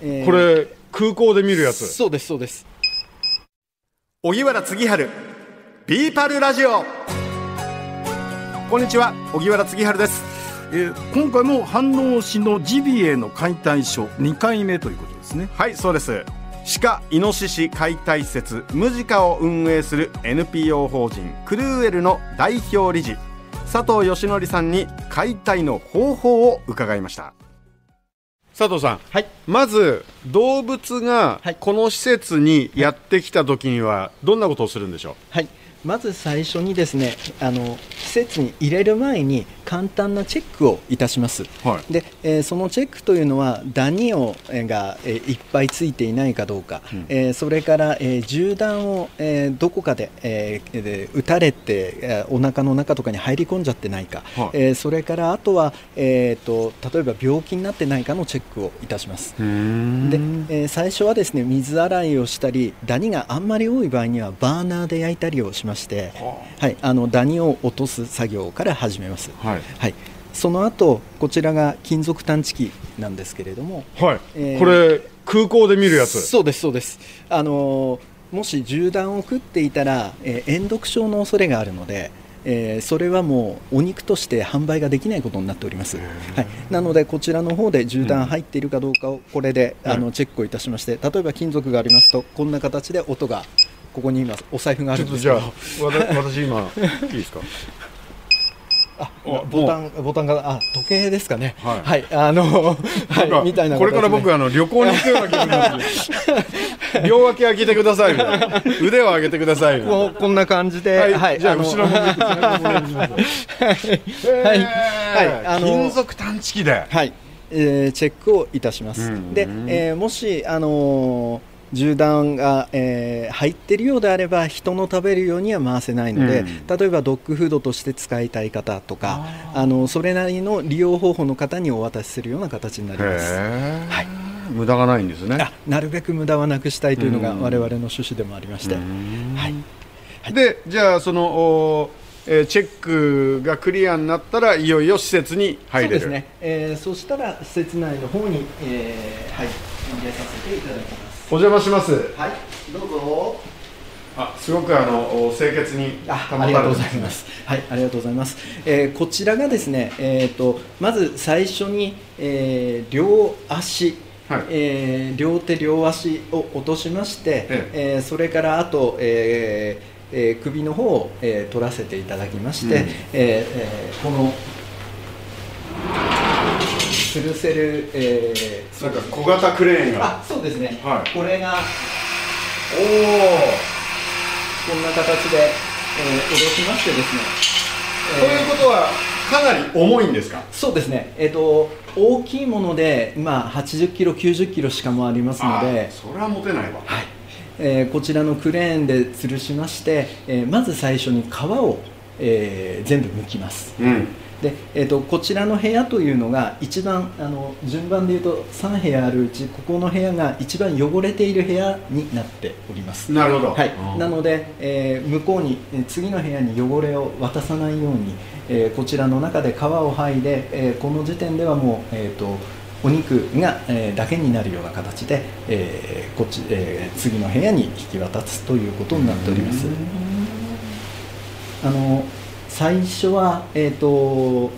えー。これ空港で見るやつ。そうですそうです。荻原次春ビーパルラジオ。こんにちは荻原次春です。えー今回も飯能市のジビエの解体ショー2回目ということですね。はいそうです。鹿イノシシ解体施設ムジカを運営する NPO 法人クルーエルの代表理事佐藤義則さんに解体の方法を伺いました佐藤さん、はい。まず動物がはい。この施設にやってきた時にはどんなことをするんでしょう、はい。まず最初にですねあの施設に入れる前に簡単なチェックをいたします。はい。で、えーそのチェックというのはダニをえーが、えーいっぱいついていないかどうか、えーそれから、えー銃弾を、えーどこかで,、えーで撃たれて、えーお腹の中とかに入り込んじゃってないか、はい。えーそれからあとは、えー、と例えば病気になってないかのチェックをいたします。で、えー最初はですね水洗いをしたりダニがあんまり多い場合にはバーナーで焼いたりをしまして、はい、あのダニを落とす作業から始めます。はいはい、その後こちらが金属探知機なんですけれども、はい、えーこれ空港で見るやつ？そうですそうです。あのーもし銃弾を食っていたら、えー煙毒症の恐れがあるので、えーそれはもうお肉として販売ができないことになっております、はい、なのでこちらの方で銃弾入っているかどうかをこれで、はい。あのチェックをいたしまして例えば金属がありますとこんな形で音がここに今お財布があちょっとるんですけど。じゃあ私今いいですか？ああボタンボタンがあ時計ですかね。はい。あのなんかはいみたいなこれから僕あの旅行に行くような気分になって 両脇開けてくださいみたいな腕を上げてくださいみたいなこうこんな感じで、はい、じゃあの後ろはい、はい、あの金属探知機で。はい、えーチェックをいたします。うん。で、えーもしあのー銃弾が、えー入っているようであれば人の食べるようには回せないので、うん。例えばドッグフードとして使いたい方とかあのそれなりの利用方法の方にお渡しするような形になります。へはい。無駄がないんですね。あなるべく無駄はなくしたいというのがうん。我々の趣旨でもありまして、はい、でじゃあそのおえーチェックがクリアになったらいよいよ施設に入れる。そうですね、えーそしたら施設内の方に、えーはい、入れさせていただきます。お邪魔しますはい、どうぞ。あすごくあのお清潔にありがとうございます。はい、ありがとうございます。えーこちらがですね、えっ、とまず最初に、えー両足、はいえー両手両足を落としまして、ええーそれからあと、えーえー首の方を、えー取らせていただきまして、うんえーえーこの吊るせる、えーなんか小型クレーンが。あそうですね、はい。これがおこんな形で、えー、下ろしましてですね、おということはかなり重いんですか？そうですね、えー、と大きいもので、まあ、80キロ、90キロしかもありますので。あ、それは持てないわ。はい。えーこちらのクレーンで吊るしまして、えーまず最初に皮を、えー全部剥きます。うんでえー、とこちらの部屋というのが一番あの順番でいうと3部屋あるうちここの部屋が一番汚れている部屋になっております。なるほどはいなので、えー向こうにえー次の部屋に汚れを渡さないように、えーこちらの中で皮を剥いで、えーこの時点ではもう、えー、とお肉が、えーだけになるような形で、えーこっちえー次の部屋に引き渡すということになっております。あの最初は、えー、と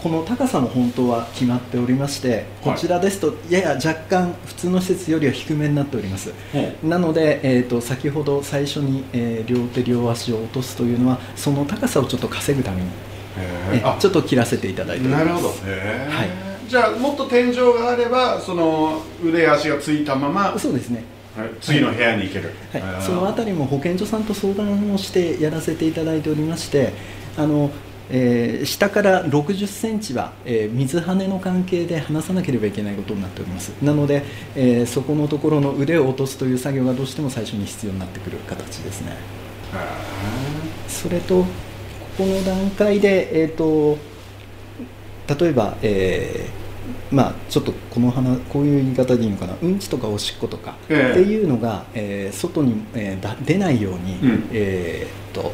この高さも本当は決まっておりまして、こちらですとやや若干普通の施設よりは低めになっております。なので、えー、と先ほど最初に、えー両手両足を落とすというのはその高さをちょっと稼ぐために、え。ちょっと切らせていただいております。なるほど。はい。じゃあもっと天井があればその腕足がついたまま、はいそうですね、次の部屋に行ける、はい。そのあたりも保健所さんと相談をしてやらせていただいておりましてあの、えー下から60センチは、えー水はねの関係で離さなければいけないことになっております。なので、えーそこのところの腕を落とすという作業がどうしても最初に必要になってくる形ですね。それとここの段階で、えー、と例えば、えーまあ、ちょっとこの話こういう言い方でいいのかな。うんちとかおしっことかってええいうのが、えー外に、えーだ出ないように、うん。えーっと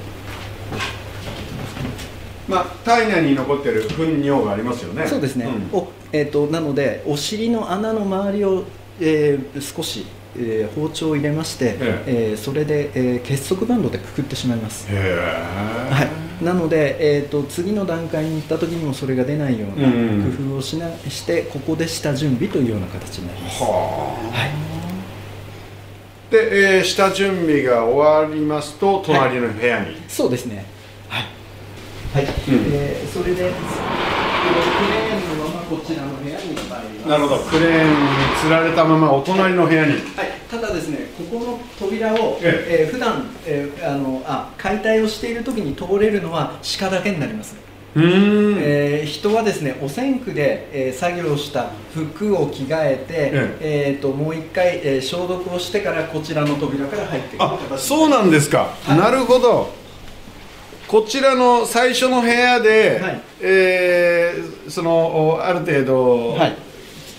まあ体内に残ってる糞尿がありますよね。そうですね、ん。おえーっとなのでお尻の穴の周りをえー少し、えー包丁を入れまして、ええ。ーそれで、えー結束バンドでくくってしまいます、へえ。はい、なので、えー、と次の段階に行った時にもそれが出ないようなうん工夫をしなしてここで下準備というような形になります、はあ。はい、で、えー下準備が終わりますと隣の部屋に、そうですねえーそれでクレーンのままこちらの部屋に参ります。なるほど。クレーンにつられたままお隣の部屋に。はい、ただですね、ここの扉を、ええ。ー普段、えーあのあ解体をしている時に通れるのは鹿だけになります。うーん。えー人はですね、汚染区で、えー作業した服を着替えて、ええ。ーともう一回、えー消毒をしてからこちらの扉から入ってくるそうなんですか、はい。なるほどこちらの最初の部屋で、はい。えーそのおある程度、はい、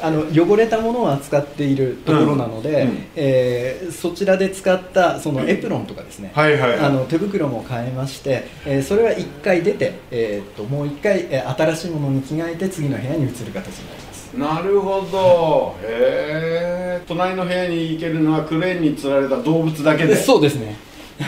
あの汚れたものを扱っているところなので、うんうん。えーそちらで使ったそのエプロンとかですね、はいはいはい。あの手袋も変えまして、えーそれは1回出て、えー、ともう1回、えー新しいものに着替えて次の部屋に移る形になります。なるほど。へえ隣の部屋に行けるのはクレーンにつられた動物だけで。そうですね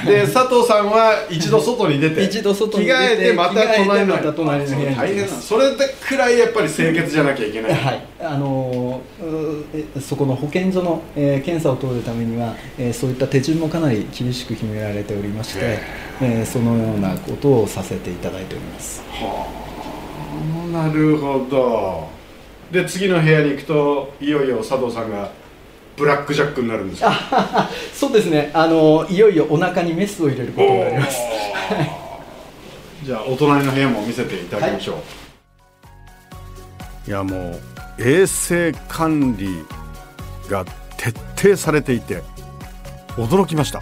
で佐藤さんは一度外に出て。一度外に出て着替えてまた隣のまた隣の部屋に。大変なそれでくらいやっぱり清潔じゃなきゃいけない、はい。あのーそこの保健所の、えー検査を通るためには、えーそういった手順もかなり厳しく決められておりましてへ、えーそのようなことをさせていただいております。なるほど。で次の部屋に行くといよいよ佐藤さんがブラックジャックになるんですか そうですね、あのいよいよお腹にメスを入れることになります。じゃあお隣の部屋も見せていただきましょう、い、やもう衛生管理が徹底されていて驚きました。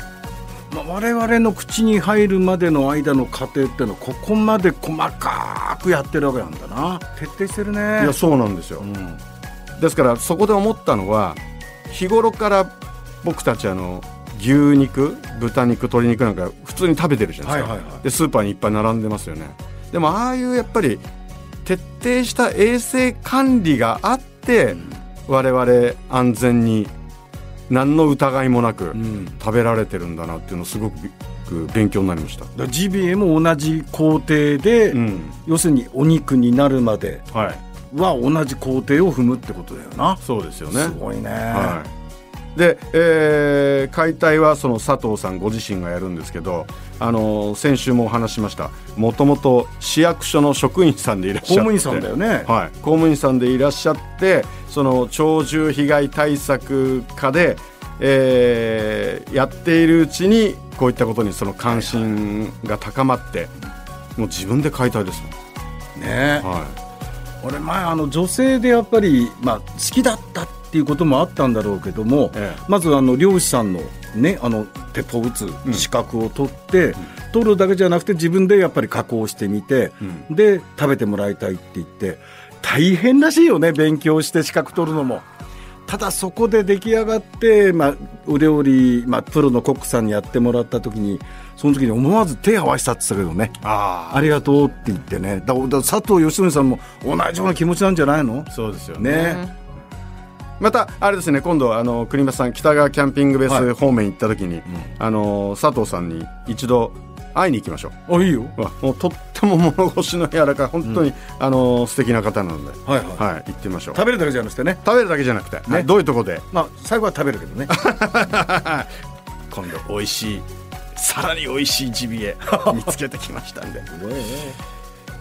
まあ、我々の口に入るまでの間の過程ってのはここまで細かくやってるわけなんだな。徹底してるね。いやそうなんですよ、うん。ですからそこで思ったのは日頃から僕たちあの牛肉豚肉鶏肉なんか普通に食べてるじゃないですか、はいはいはい。でスーパーにいっぱい並んでますよね。でもああいうやっぱり徹底した衛生管理があって、我々安全に何の疑いもなくうん。食べられてるんだなっていうのすごく勉強になりました、ジビエも同じ工程で、うん。要するにお肉になるまで。はいは同じ工程を踏むってことだよな、そうですよね。すごいね、はい、で、えー解体はその佐藤さんご自身がやるんですけど、あの先週もお話ししました。もともと市役所の職員さんでいらっしゃって。公務員さんだよね、はい、公務員さんでいらっしゃってその鳥獣被害対策課で、えーやっているうちにこういったことにその関心が高まってもう自分で解体ですもん、ねは俺前あの女性でやっぱり、まあ、好きだったっていうこともあったんだろうけども、ええ。まずあの漁師さんのねあの鉄砲撃つ資格を取って、取るだけじゃなくて自分でやっぱり加工してみて、で食べてもらいたいって言って大変らしいよね勉強して資格取るのも。ただそこで出来上がって、まあ、お料理、まあ、プロのコックさんにやってもらった時にその時に思わず手を合わせたって言ってたけどね。あありがとうって言ってね。だだ佐藤義則さんも同じような気持ちなんじゃないの？あそうですよね。ね。またあれですね今度あの国松さん北川キャンピングベーはい。ス方面行った時に、あの佐藤さんに一度会いに行きましょう。あいいよ。わもうとっても物腰の柔らかい本当に、あの素敵な方なので、はいはい。はい、行ってみましょう。食べるだけじゃなくてね。食べるだけじゃなくて、はいどういうところで？まあ最後は食べるけどね。今度美味しいさらに美味しいジビエ。見つけてきましたんで、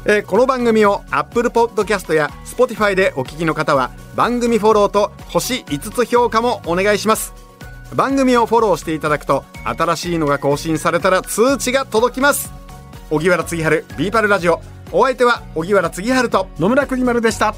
えーこの番組を Apple Podcast や Spotify でお聞きの方は番組フォローと星5つ評価もお願いします番組をフォローしていただくと新しいのが更新されたら通知が届きます。荻原次春ビーパルラジオ。お相手は荻原次春と。野村国丸でした。